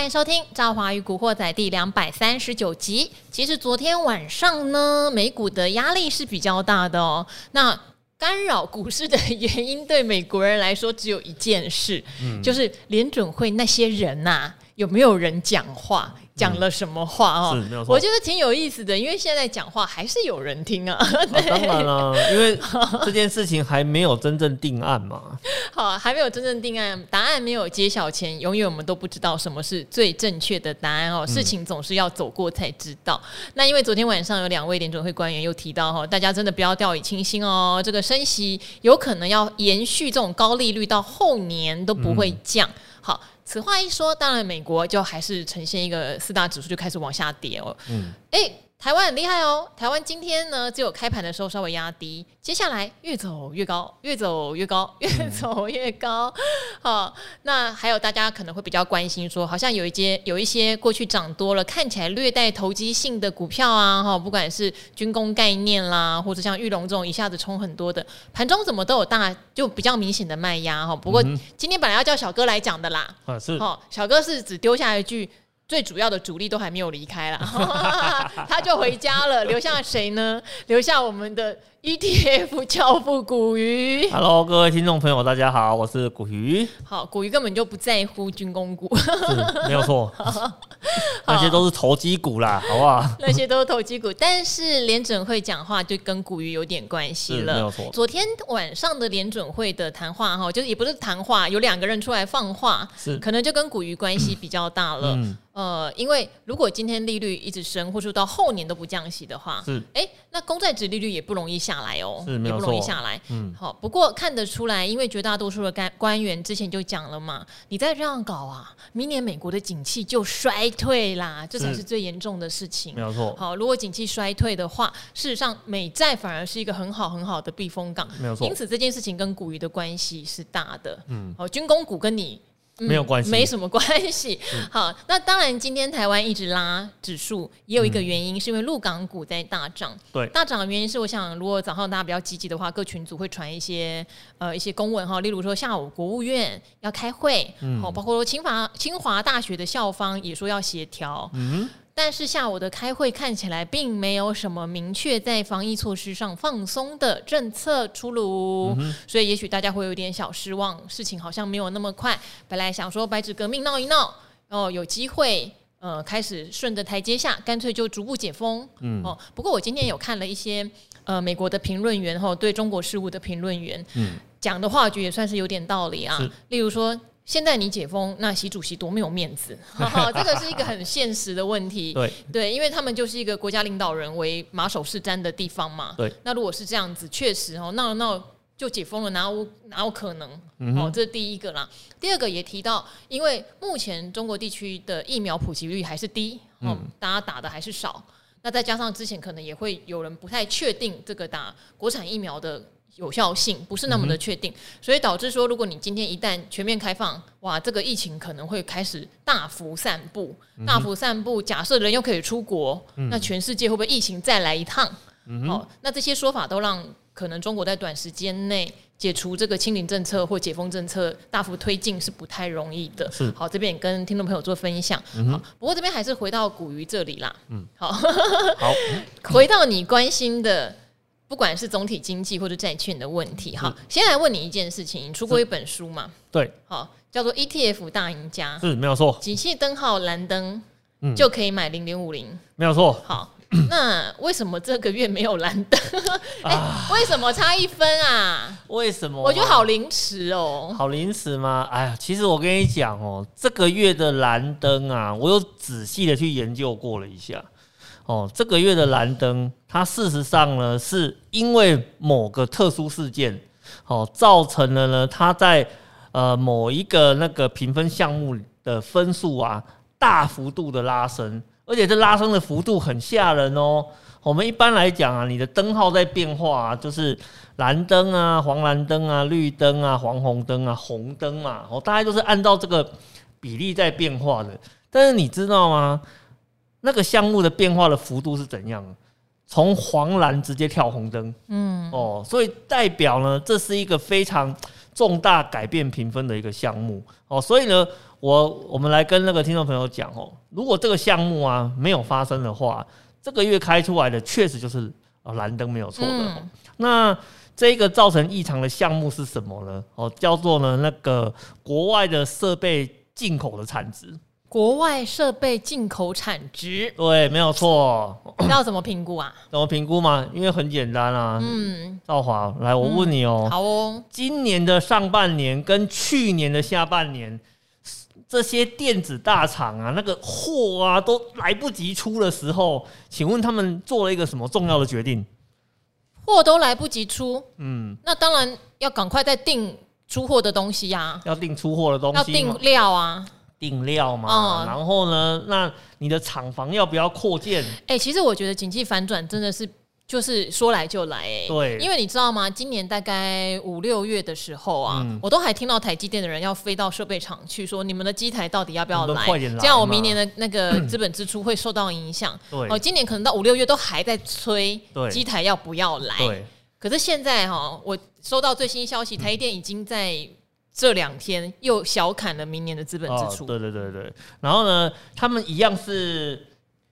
欢迎收听《赵华与古惑仔》第两百三十九集。其实昨天晚上呢，美股的压力是比较大的哦。那干扰股市的原因，对美国人来说只有一件事，嗯、就是联准会那些人呐、啊，有没有人讲话？讲了什么话哦？是，没有错。我觉得挺有意思的，因为现在讲话还是有人听啊。啊当然了、啊，因为这件事情还没有真正定案嘛。好，还没有真正定案，答案没有揭晓前，永远我们都不知道什么是最正确的答案哦。事情总是要走过才知道。嗯、那因为昨天晚上有两位联准会官员又提到哈，大家真的不要掉以轻心哦。这个升息有可能要延续这种高利率到后年都不会降。嗯、好。此话一说，当然美国就还是呈现一个四大指数就开始往下跌哦。嗯，诶。台湾很厉害哦！台湾今天呢，只有开盘的时候稍微压低，接下来越走越高，越走越高，越走越高。好，那还有大家可能会比较关心说，好像有一些有一些过去涨多了，看起来略带投机性的股票啊，哈，不管是军工概念啦，或者像玉龙这种一下子冲很多的，盘中怎么都有大就比较明显的卖压哈。不过今天本来要叫小哥来讲的啦，啊是，好，小哥是只丢下一句。最主要的主力都还没有离开啦，他就回家了，留下谁呢？留下我们的。ETF 教父古鱼，Hello，各位听众朋友，大家好，我是古鱼。好，古鱼根本就不在乎军工股，没有错，那些都是投机股啦，好不好？那些都是投机股，但是联准会讲话就跟古鱼有点关系了，没有错。昨天晚上的联准会的谈话哈，就是也不是谈话，有两个人出来放话，是可能就跟古鱼关系比较大了。嗯、呃，因为如果今天利率一直升，或者说到后年都不降息的话，是哎、欸，那公债值利率也不容易下。下来哦，也不容易下来。嗯，好，不过看得出来，因为绝大多数的官官员之前就讲了嘛，你再这样搞啊，明年美国的景气就衰退啦，这才是最严重的事情。没有错。好，如果景气衰退的话，事实上美债反而是一个很好很好的避风港。没有错。因此这件事情跟股鱼的关系是大的。嗯，好，军工股跟你。没有关系，没什么关系。好，那当然，今天台湾一直拉指数，也有一个原因，是因为陆港股在大涨。对，大涨的原因是，我想如果早上大家比较积极的话，各群组会传一些呃一些公文哈，例如说下午国务院要开会，好，包括说清华清华大学的校方也说要协调。嗯。但是下午的开会看起来并没有什么明确在防疫措施上放松的政策出炉，嗯、所以也许大家会有点小失望，事情好像没有那么快。本来想说白纸革命闹一闹，哦，有机会呃开始顺着台阶下，干脆就逐步解封。嗯哦，不过我今天有看了一些呃美国的评论员哈，对中国事务的评论员，嗯，讲的话我觉得也算是有点道理啊，例如说。现在你解封，那习主席多没有面子，这个是一个很现实的问题。对对，因为他们就是一个国家领导人为马首是瞻的地方嘛。对，那如果是这样子，确实哦，那那就解封了，哪有哪有可能？嗯、哦，这是第一个啦。第二个也提到，因为目前中国地区的疫苗普及率还是低，哦，嗯、大家打的还是少。那再加上之前可能也会有人不太确定这个打国产疫苗的。有效性不是那么的确定，嗯、所以导致说，如果你今天一旦全面开放，哇，这个疫情可能会开始大幅散布，嗯、大幅散布。假设人又可以出国，嗯、那全世界会不会疫情再来一趟？好，那这些说法都让可能中国在短时间内解除这个清零政策或解封政策大幅推进是不太容易的。是好，这边也跟听众朋友做分享。嗯、好，不过这边还是回到古鱼这里啦。嗯，好，好，回到你关心的。不管是总体经济或者债券的问题，哈，先来问你一件事情，你出过一本书嘛？对，好，叫做 ETF 大赢家，是没有错。景气灯号蓝灯，嗯，就可以买零点五零，没有错。好，那为什么这个月没有蓝灯？哎，为什么差一分啊？为什么？我觉得好临时哦，好临时吗？哎呀，其实我跟你讲哦，这个月的蓝灯啊，我有仔细的去研究过了一下。哦，这个月的蓝灯，它事实上呢，是因为某个特殊事件，哦，造成了呢，它在呃某一个那个评分项目的分数啊，大幅度的拉升，而且这拉升的幅度很吓人哦。我们一般来讲啊，你的灯号在变化啊，就是蓝灯啊、黄蓝灯啊、绿灯啊、黄红灯啊、红灯嘛，哦，大概都是按照这个比例在变化的。但是你知道吗？那个项目的变化的幅度是怎样？从黄蓝直接跳红灯，嗯，哦，所以代表呢，这是一个非常重大改变评分的一个项目，哦，所以呢，我我们来跟那个听众朋友讲哦，如果这个项目啊没有发生的话，这个月开出来的确实就是哦蓝灯没有错的。嗯、那这个造成异常的项目是什么呢？哦，叫做呢那个国外的设备进口的产值。国外设备进口产值，对，没有错。要怎么评估啊？怎么评估嘛？因为很简单啊。嗯，赵华，来，我问你哦、喔嗯。好哦。今年的上半年跟去年的下半年，这些电子大厂啊，那个货啊都来不及出的时候，请问他们做了一个什么重要的决定？货都来不及出，嗯，那当然要赶快再订出货的东西呀、啊。要订出货的东西，要订料啊。定料嘛，嗯、然后呢，那你的厂房要不要扩建？哎、欸，其实我觉得景气反转真的是就是说来就来、欸，哎，对，因为你知道吗？今年大概五六月的时候啊，嗯、我都还听到台积电的人要飞到设备厂去说，你们的机台到底要不要来？来这样我明年的那个 资本支出会受到影响。对，哦，今年可能到五六月都还在催机台要不要来。对，可是现在哈，我收到最新消息，台积电已经在。这两天又小砍了明年的资本支出。哦，对对对对。然后呢，他们一样是，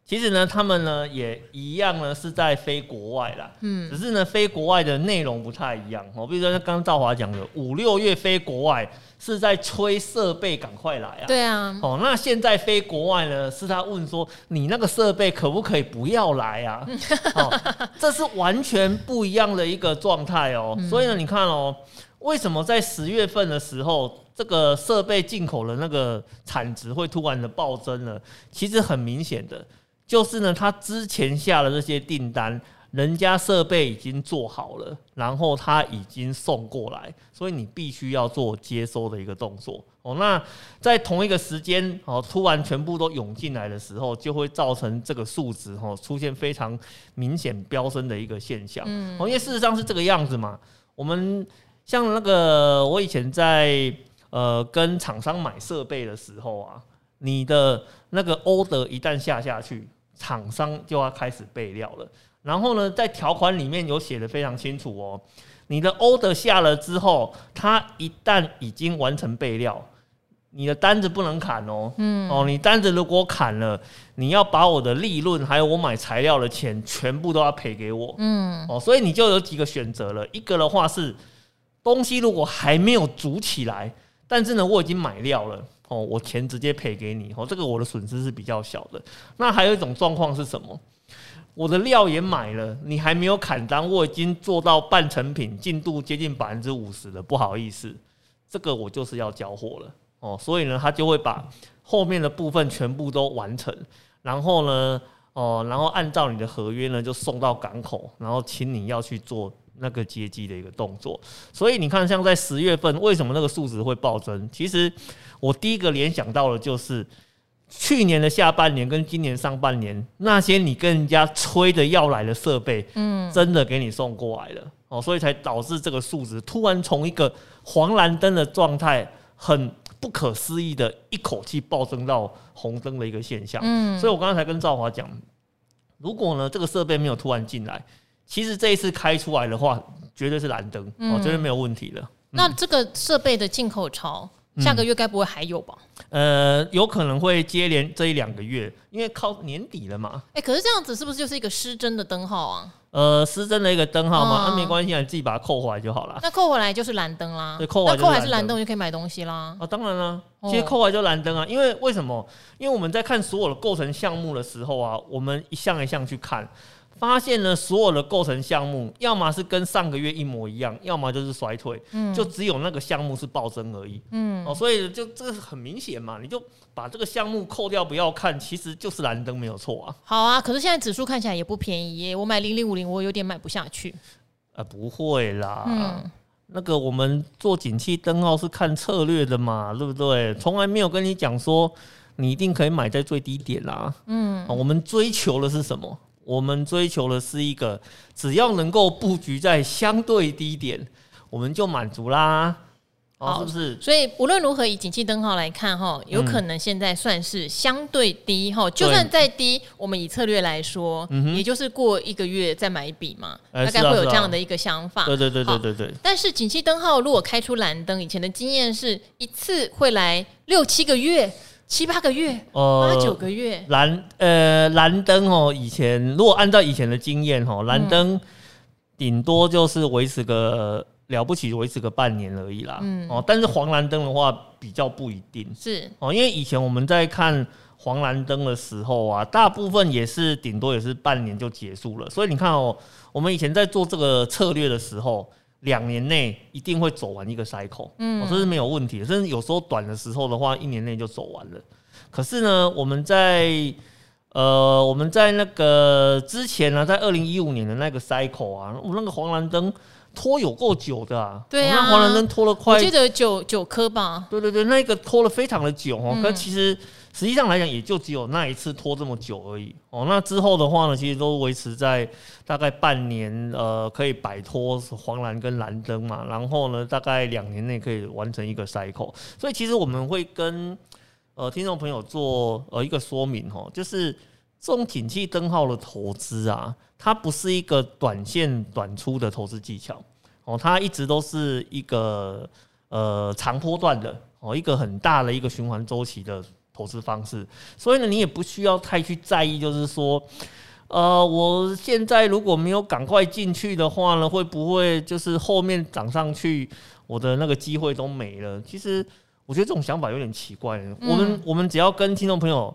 其实呢，他们呢也一样呢是在飞国外啦。嗯，只是呢飞国外的内容不太一样。哦，比如说刚刚兆华讲的五六月飞国外是在催设备赶快来啊。对啊。哦，那现在飞国外呢，是他问说你那个设备可不可以不要来啊？哦，这是完全不一样的一个状态哦。嗯，所以呢，你看哦。为什么在十月份的时候，这个设备进口的那个产值会突然的暴增呢？其实很明显的，就是呢，他之前下的这些订单，人家设备已经做好了，然后他已经送过来，所以你必须要做接收的一个动作哦。那在同一个时间哦，突然全部都涌进来的时候，就会造成这个数值哦出现非常明显飙升的一个现象。嗯，因为事实上是这个样子嘛，我们。像那个，我以前在呃跟厂商买设备的时候啊，你的那个 order 一旦下下去，厂商就要开始备料了。然后呢，在条款里面有写的非常清楚哦，你的 order 下了之后，它一旦已经完成备料，你的单子不能砍哦。嗯。哦，你单子如果砍了，你要把我的利润还有我买材料的钱全部都要赔给我。嗯。哦，所以你就有几个选择了，一个的话是。东西如果还没有煮起来，但是呢，我已经买料了哦，我钱直接赔给你哦，这个我的损失是比较小的。那还有一种状况是什么？我的料也买了，你还没有砍单，我已经做到半成品，进度接近百分之五十了，不好意思，这个我就是要交货了哦，所以呢，他就会把后面的部分全部都完成，然后呢，哦，然后按照你的合约呢，就送到港口，然后请你要去做。那个接机的一个动作，所以你看，像在十月份，为什么那个数值会暴增？其实我第一个联想到的就是去年的下半年跟今年上半年那些你跟人家催的要来的设备，嗯，真的给你送过来了哦，所以才导致这个数值突然从一个黄蓝灯的状态，很不可思议的一口气暴增到红灯的一个现象。嗯，所以我刚才跟赵华讲，如果呢这个设备没有突然进来。其实这一次开出来的话，绝对是蓝灯，嗯、哦，绝对没有问题的。嗯、那这个设备的进口潮，下个月该不会还有吧？呃，有可能会接连这一两个月，因为靠年底了嘛。哎、欸，可是这样子是不是就是一个失真的灯号啊？呃，失真的一个灯号嘛，那、没关系啊，你自己把它扣回来就好了。那扣回来就是蓝灯啦。对，扣回来扣回来是蓝灯，就可以买东西啦。啊，当然啦，其实扣回来就蓝灯啊，因为为什么？因为我们在看所有的构成项目的时候啊，我们一项一项去看。发现了所有的构成项目，要么是跟上个月一模一样，要么就是衰退，嗯，就只有那个项目是暴增而已，嗯，哦，所以就这个很明显嘛，你就把这个项目扣掉不要看，其实就是蓝灯没有错啊。好啊，可是现在指数看起来也不便宜耶，我买零零五零，我有点买不下去。啊，不会啦，嗯，那个我们做景气灯号是看策略的嘛，对不对？从来没有跟你讲说你一定可以买在最低点啦，嗯，我们追求的是什么？我们追求的是一个，只要能够布局在相对低点，我们就满足啦。哦，是不是？所以无论如何，以景气灯号来看，哈，有可能现在算是相对低，哈、嗯，就算再低，我们以策略来说，嗯、也就是过一个月再买一笔嘛、欸，大概会有这样的一个想法。对对对对对对。但是景气灯号如果开出蓝灯，以前的经验是一次会来六七个月、七八个月、呃、八九个月。蓝呃蓝灯哦，以前如果按照以前的经验哦，蓝灯顶多就是维持个。了不起，维持个半年而已啦。嗯，哦，但是黄蓝灯的话比较不一定。是哦，因为以前我们在看黄蓝灯的时候啊，大部分也是顶多也是半年就结束了。所以你看哦，我们以前在做这个策略的时候，两年内一定会走完一个 cycle。嗯，哦，这是没有问题的。甚至有时候短的时候的话，一年内就走完了。可是呢，我们在呃，我们在那个之前呢，在二零一五年的那个 cycle 啊，我们那个黄蓝灯。拖有够久的啊！对啊，那黄蓝灯拖了快，我记得九九颗吧。对对对，那个拖了非常的久哦。可其实实际上来讲，也就只有那一次拖这么久而已哦。那之后的话呢，其实都维持在大概半年，呃，可以摆脱黄蓝跟蓝灯嘛。然后呢，大概两年内可以完成一个 cycle。所以其实我们会跟呃听众朋友做呃一个说明哦，就是这种景气灯号的投资啊。它不是一个短线短出的投资技巧哦，它一直都是一个呃长波段的哦，一个很大的一个循环周期的投资方式。所以呢，你也不需要太去在意，就是说，呃，我现在如果没有赶快进去的话呢，会不会就是后面涨上去，我的那个机会都没了？其实我觉得这种想法有点奇怪。我们我们只要跟听众朋友，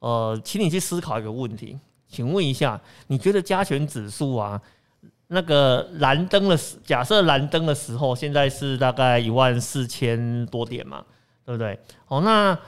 呃，请你去思考一个问题。请问一下，你觉得加权指数啊，那个蓝灯的假设蓝灯的时候，现在是大概一万四千多点嘛，对不对？哦，那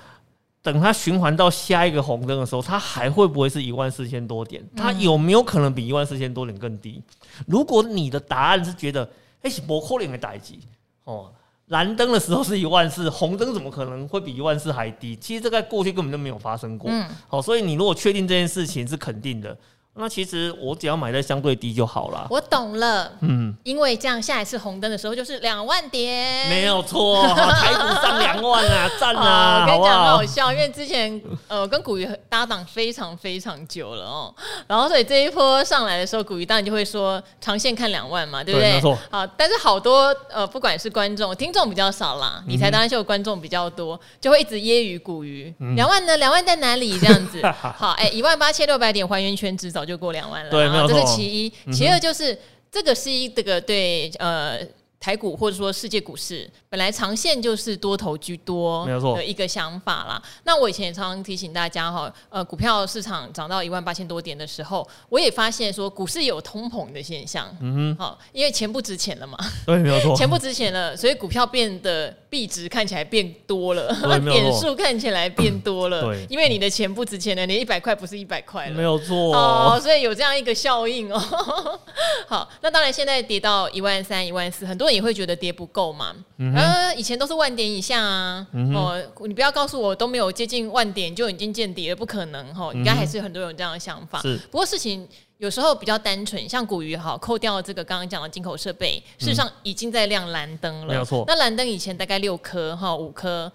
等它循环到下一个红灯的时候，它还会不会是一万四千多点？它有没有可能比一万四千多点更低？如果你的答案是觉得，哎，是不可能的打击哦。蓝灯的时候是一万四，红灯怎么可能会比一万四还低？其实这在过去根本就没有发生过。嗯，好，所以你如果确定这件事情是肯定的。那其实我只要买在相对低就好了。我懂了，嗯，因为这样下一次红灯的时候就是两万点，没有错，台股上两万啊，赞啊！我跟你讲很好笑，因为之前呃跟古鱼搭档非常非常久了哦，然后所以这一波上来的时候，古鱼当然就会说长线看两万嘛，对不对？对没错。好，但是好多呃不管是观众、听众比较少啦，理财达人秀观众比较多，就会一直揶揄古鱼两万呢？两万在哪里？这样子。好，哎，一万八千六百点还原权值早就过两万了。这是其一，其二就是、嗯、这个是一这个对呃台股或者说世界股市。本来长线就是多头居多，没有错的一个想法啦。那我以前也常常提醒大家哈，呃，股票市场涨到一万八千多点的时候，我也发现说股市有通膨的现象。嗯哼，好，因为钱不值钱了嘛。对，没有错，钱不值钱了，所以股票变得币值看起来变多了，点数看起来变多了。对，因为你的钱不值钱了，你一百块不是一百块了。没有错哦，所以有这样一个效应哦。好，那当然现在跌到一万三、一万四，很多人也会觉得跌不够嘛。嗯呃，以前都是万点以下啊，嗯、哦，你不要告诉我都没有接近万点就已经见底了，不可能哈，应该还是很多人有这样的想法。是，不过事情有时候比较单纯，像古鱼哈，扣掉这个刚刚讲的进口设备，事实上已经在亮蓝灯了，没有错。那蓝灯以前大概六颗哈，五颗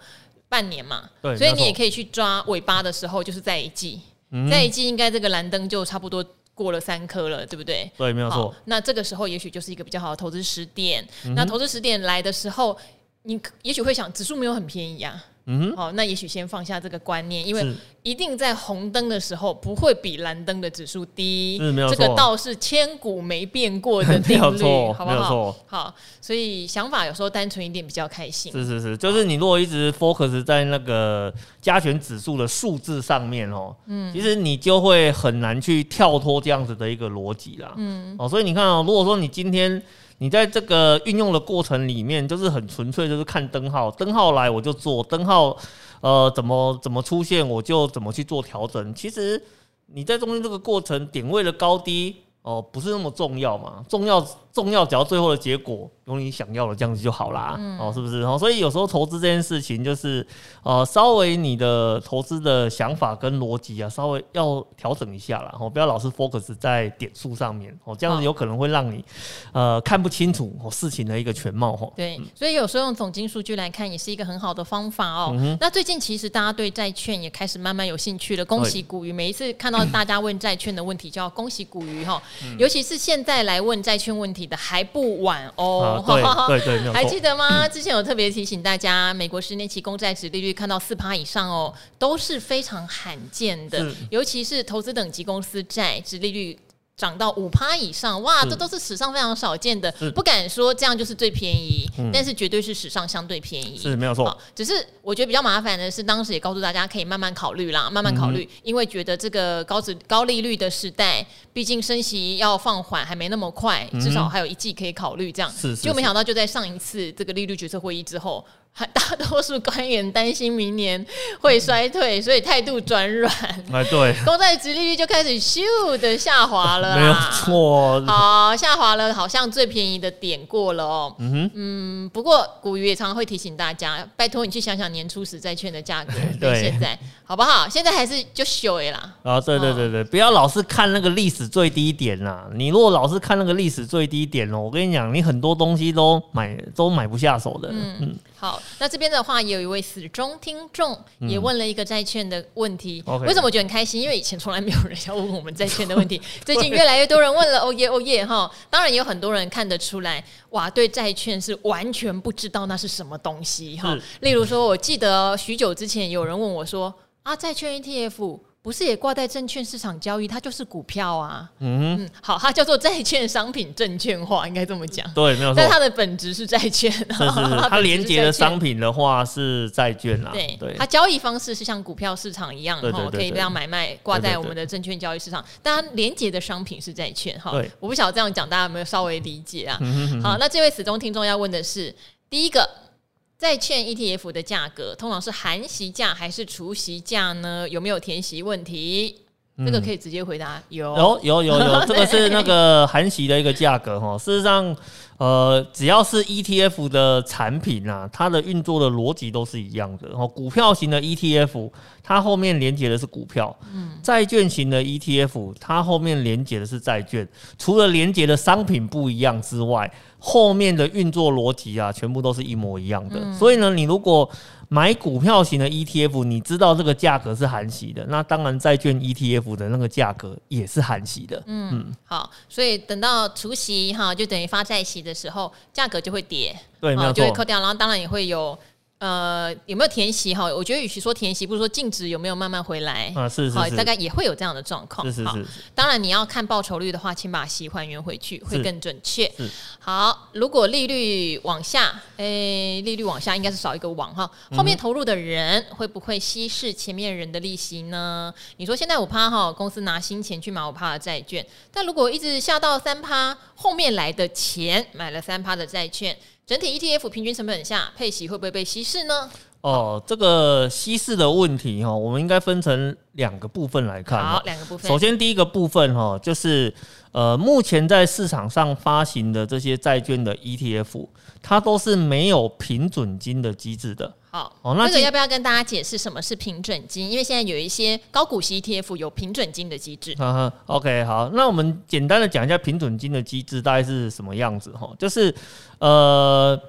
半年嘛，对，所以你也可以去抓尾巴的时候，就是在一季，在一季应该这个蓝灯就差不多过了三颗了，对不对？对，没有错。那这个时候也许就是一个比较好的投资时点。那投资时点来的时候。你也许会想，指数没有很便宜啊。嗯，好，那也许先放下这个观念，因为一定在红灯的时候不会比蓝灯的指数低。这个倒是千古没变过的 定律，好不好？好，所以想法有时候单纯一点比较开心。是是是，就是你如果一直 focus 在那个加权指数的数字上面哦，嗯，其实你就会很难去跳脱这样子的一个逻辑啦。嗯，哦，所以你看哦，如果说你今天。你在这个运用的过程里面，就是很纯粹，就是看灯号，灯号来我就做，灯号呃怎么怎么出现我就怎么去做调整。其实你在中间这个过程点位的高低哦、不是那么重要嘛，重要重要，只要最后的结果有你想要的这样子就好啦，嗯、哦，是不是？然后所以有时候投资这件事情就是，呃，稍微你的投资的想法跟逻辑啊，稍微要调整一下啦，哦，不要老是 focus 在点数上面，哦，这样子有可能会让你呃看不清楚哦事情的一个全貌，哦。对，所以有时候用总金数据来看也是一个很好的方法哦。嗯、那最近其实大家对债券也开始慢慢有兴趣了，恭喜古鱼！每一次看到大家问债券的问题，就要恭喜古鱼哈，尤其是现在来问债券问题的还不晚哦。啊、对 对对，还记得吗？之前有特别提醒大家，美国十年期公债值利率看到四趴以上哦，都是非常罕见的，尤其是投资等级公司债值利率。涨到五趴以上，哇，这都是史上非常少见的，不敢说这样就是最便宜，嗯、但是绝对是史上相对便宜，是没有错。只是我觉得比较麻烦的是，当时也告诉大家可以慢慢考虑啦，慢慢考虑，嗯、因为觉得这个高值高利率的时代，毕竟升息要放缓还没那么快，至少还有一季可以考虑，这样。就没想到就在上一次这个利率决策会议之后。大多数官员担心明年会衰退，所以态度转软。哎，对，公债殖利率就开始咻的下滑了。没有错，好，下滑了，好像最便宜的点过了哦。嗯哼，嗯，不过古鱼也常常会提醒大家，拜托你去想想年初时债券的价格对现在好不好？现在还是就秀啦。啊，对对对对，不要老是看那个历史最低点呐。你如果老是看那个历史最低点哦，我跟你讲，你很多东西都买都买不下手的。嗯嗯。好，那这边的话也有一位死忠听众也问了一个债券的问题。嗯、为什么我觉得很开心？因为以前从来没有人要问我们债券的问题，最近越来越多人问了。哦耶哦耶哈！当然也有很多人看得出来，哇，对债券是完全不知道那是什么东西哈。例如说，我记得许久之前有人问我说啊，债券 ETF。不是也挂在证券市场交易，它就是股票啊。嗯，嗯，好，它叫做债券商品证券化，应该这么讲。对，没有错。但它的本质是债券。是是是，它连接的商品的话是债券啊。对对。它交易方式是像股票市场一样，哈，可以这样买卖挂在我们的证券交易市场。但它连接的商品是债券，哈。对。我不晓得这样讲大家有没有稍微理解啊？嗯、哼好，那这位死忠听众要问的是第一个。债券 ETF 的价格通常是含息价还是除息价呢？有没有填息问题？嗯、这个可以直接回答，有有有有有，这个是那个含息的一个价格哈。事实上。呃，只要是 ETF 的产品啊，它的运作的逻辑都是一样的。然后股票型的 ETF，它后面连接的是股票；嗯，债券型的 ETF，它后面连接的是债券。除了连接的商品不一样之外，后面的运作逻辑啊，全部都是一模一样的。嗯、所以呢，你如果买股票型的 ETF，你知道这个价格是含息的，那当然债券 ETF 的那个价格也是含息的。嗯，嗯好，所以等到除息哈，就等于发债息的时候，价格就会跌，对，没有错，就会扣掉，然后当然也会有。呃，有没有填息哈？我觉得与其说填息，不如说净值有没有慢慢回来啊？是是是，大概也会有这样的状况。是是是，是。当然你要看报酬率的话，请把息还原回去会更准确。是。好，如果利率往下，诶，利率往下应该是少一个网哈。后面投入的人会不会稀释前面人的利息呢？你说现在五趴哈，公司拿新钱去买五趴的债券，但如果一直下到三趴，后面来的钱买了三趴的债券。整体 ETF 平均成本下配息会不会被稀释呢？哦，这个稀释的问题哈，我们应该分成两个部分来看。好，两个部分。首先第一个部分哈，就是呃，目前在市场上发行的这些债券的 ETF，它都是没有平准金的机制的。好，哦，那这个要不要跟大家解释什么是平准金？因为现在有一些高股息 ETF 有平准金的机制。哈哈，OK，好，那我们简单的讲一下平准金的机制大概是什么样子哈，就是呃，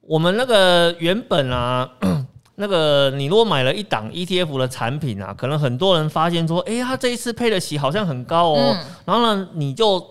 我们那个原本啊，那个你如果买了一档 ETF 的产品啊，可能很多人发现说，哎、欸，他这一次配的息好像很高哦，嗯、然后呢，你就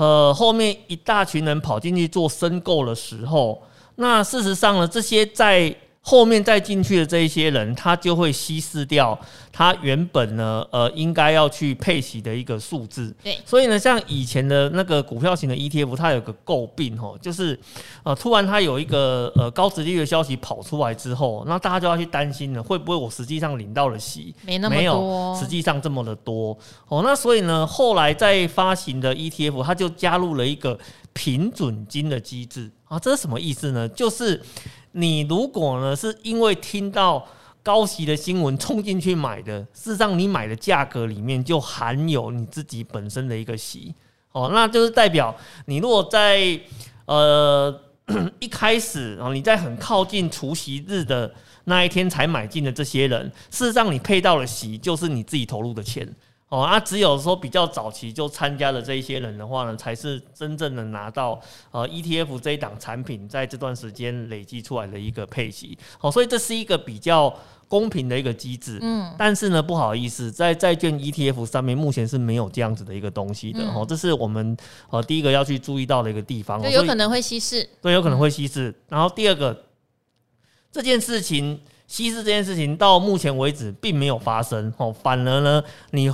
呃后面一大群人跑进去做申购的时候，那事实上呢，这些在后面再进去的这一些人，他就会稀释掉他原本呢，呃，应该要去配息的一个数字。对，所以呢，像以前的那个股票型的 ETF，它有个诟病哦，就是呃，突然它有一个呃高值利率的消息跑出来之后，那大家就要去担心了，会不会我实际上领到了息没那么多，没有实际上这么的多哦？那所以呢，后来在发行的 ETF，它就加入了一个平准金的机制啊，这是什么意思呢？就是你如果呢是因为听到高息的新闻冲进去买的，事实上你买的价格里面就含有你自己本身的一个息哦，那就是代表你如果在呃 一开始啊，你在很靠近除息日的那一天才买进的这些人，事实上你配到了息，就是你自己投入的钱。哦，那、啊、只有说比较早期就参加了这一些人的话呢，才是真正的拿到呃 ETF 这一档产品在这段时间累积出来的一个配息。哦，所以这是一个比较公平的一个机制。嗯，但是呢，不好意思，在债券 ETF 上面目前是没有这样子的一个东西的。哦，这是我们呃第一个要去注意到的一个地方。就有可能会稀释。对，有可能会稀释。然后第二个，这件事情稀释这件事情到目前为止并没有发生。哦，反而呢，你。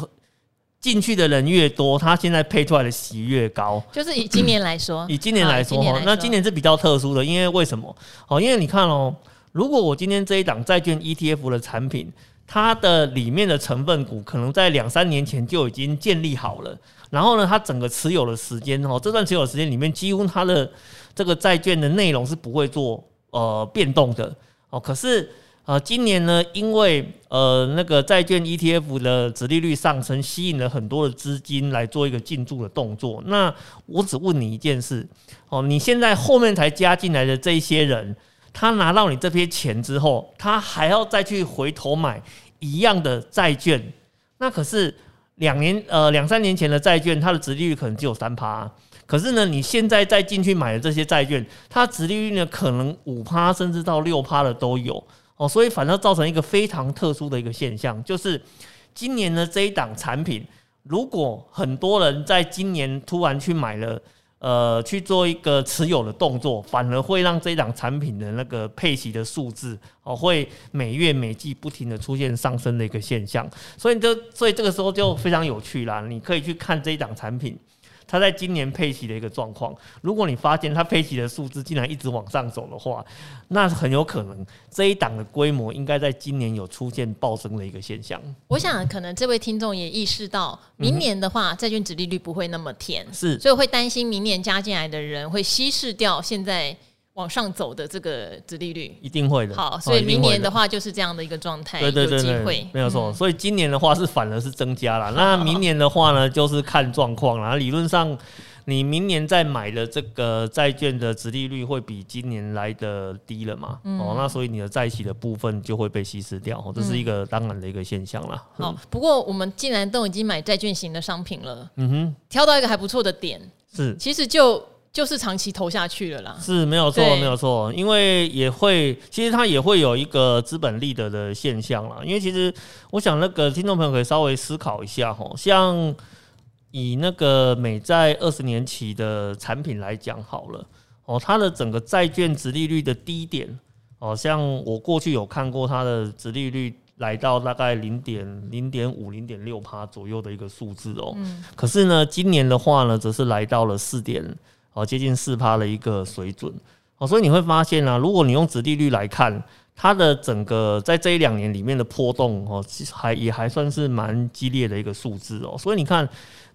进去的人越多，他现在配出来的息越高。就是以今年来说，以今年来说，那今年是比较特殊的，因为为什么？哦，因为你看哦，如果我今天这一档债券 ETF 的产品，它的里面的成分股可能在两三年前就已经建立好了，然后呢，它整个持有的时间哦，这段持有的时间里面，几乎它的这个债券的内容是不会做呃变动的哦，可是。呃，今年呢，因为呃那个债券 ETF 的值利率上升，吸引了很多的资金来做一个进驻的动作。那我只问你一件事，哦，你现在后面才加进来的这些人，他拿到你这批钱之后，他还要再去回头买一样的债券，那可是两年呃两三年前的债券，它的值利率可能只有三趴，可是呢，你现在再进去买的这些债券，它值利率呢可能五趴甚至到六趴的都有。哦，所以反而造成一个非常特殊的一个现象，就是今年的这一档产品，如果很多人在今年突然去买了，呃，去做一个持有的动作，反而会让这一档产品的那个配息的数字哦，会每月每季不停的出现上升的一个现象，所以就所以这个时候就非常有趣啦，你可以去看这一档产品。它在今年配息的一个状况，如果你发现它配息的数字竟然一直往上走的话，那很有可能这一档的规模应该在今年有出现暴增的一个现象。我想，可能这位听众也意识到，明年的话，债券值利率不会那么甜，是，所以会担心明年加进来的人会稀释掉现在。往上走的这个殖利率一定会的。好，所以明年的话就是这样的一个状态，对对对，没有错。所以今年的话是反而是增加了，那明年的话呢，就是看状况了。理论上，你明年再买的这个债券的殖利率会比今年来的低了嘛？哦，那所以你的债息的部分就会被稀释掉，这是一个当然的一个现象了。好，不过我们既然都已经买债券型的商品了，嗯哼，挑到一个还不错的点，是，其实就。就是长期投下去了啦，是没有错，没有错，因为也会，其实它也会有一个资本利得的现象啦。因为其实我想，那个听众朋友可以稍微思考一下吼，像以那个美债二十年期的产品来讲好了，哦，它的整个债券值利率的低点，哦，像我过去有看过它的值利率来到大概零点零点五、零点六趴左右的一个数字哦，可是呢，今年的话呢，则是来到了四点。哦，接近四趴的一个水准，哦，所以你会发现呢、如果你用殖利率来看，它的整个在这一两年里面的波动，哦，还也还算是蛮激烈的一个数字哦。所以你看，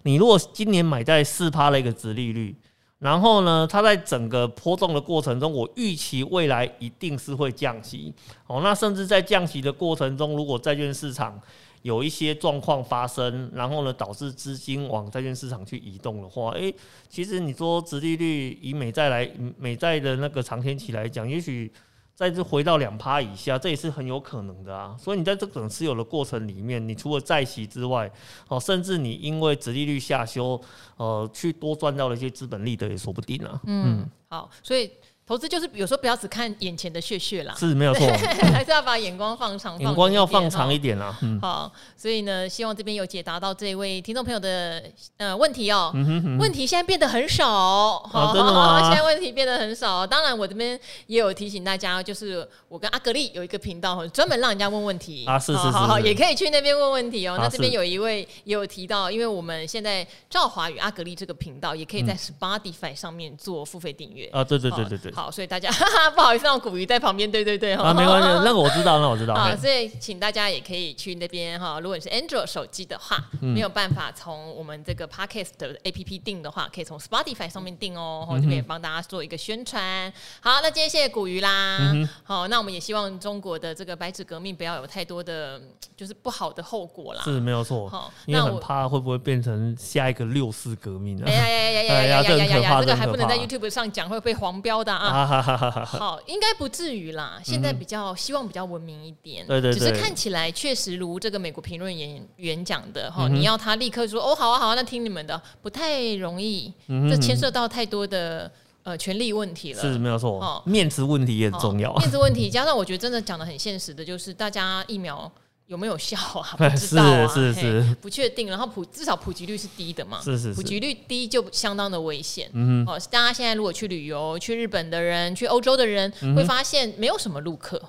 你如果今年买在四趴的一个殖利率，然后呢，它在整个波动的过程中，我预期未来一定是会降息，哦，那甚至在降息的过程中，如果债券市场有一些状况发生，然后呢，导致资金往债券市场去移动的话，诶、其实你说殖利率以美债来美债的那个长天期来讲，也许再次回到两趴以下，这也是很有可能的啊。所以你在这种持有的过程里面，你除了债息之外，哦，甚至你因为殖利率下修，呃，去多赚到了一些资本利得也说不定啊。嗯好，所以。投资就是有时候不要只看眼前的血血啦，是没有错，还是要把眼光放长，眼光要放长一点啦。嗯，好，所以呢，希望这边有解答到这一位听众朋友的呃问题哦。嗯哼哼，问题现在变得很少，好，真的吗？现在问题变得很少。当然，我这边也有提醒大家，就是我跟阿格力有一个频道，专门让人家问问题啊，是是是，好好，也可以去那边问问题哦。那这边有一位也有提到，因为我们现在赵华与阿格力这个频道也可以在 Spotify 上面做付费订阅啊，对对对对对。好，所以大家哈哈 不好意思，让古鱼在旁边，对对对，啊，没关系，那个我知道，那我知道。好，所以请大家也可以去那边哈，如果你是 Android 手机的话，没有办法从我们这个 Podcast 的 APP 订的话，可以从 Spotify 上面订哦，这边也帮大家做一个宣传。好，那今天谢谢古鱼啦。好，那我们也希望中国的这个白纸革命不要有太多的就是不好的后果啦。是没有错。好，因为很怕会不会变成下一个六四革命啊？哎呀呀呀呀呀呀呀呀！这个还不能在 YouTube 上讲，会被黄标的啊。好，应该不至于啦。现在比较希望比较文明一点。对对对。只是看起来确实如这个美国评论员员讲的哈，你要他立刻说哦好啊好啊，那听你们的不太容易。这牵涉到太多的呃权力问题了。是没有错。面子问题也很重要。面子问题加上我觉得真的讲的很现实的，就是大家疫苗。有没有效啊？不知道啊，是是是，不确定。然后普至少普及率是低的嘛，是是，普及率低就相当的危险。嗯，哦，大家现在如果去旅游，去日本的人，去欧洲的人，会发现没有什么陆客。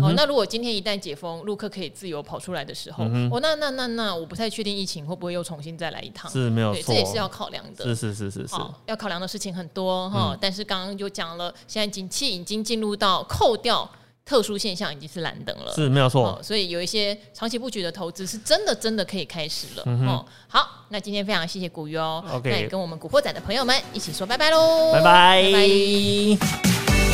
哦，那如果今天一旦解封，陆客可以自由跑出来的时候，哦，那那那那，我不太确定疫情会不会又重新再来一趟。是没有错，这也是要考量的。是是是是是，要考量的事情很多哈。但是刚刚就讲了，现在景气已经进入到扣掉。特殊现象已经是蓝灯了，是没有错、哦，所以有一些长期布局的投资是真的真的可以开始了。嗯、好，那今天非常谢谢古鱼哦也跟我们古惑仔的朋友们一起说拜拜喽，拜拜。拜拜。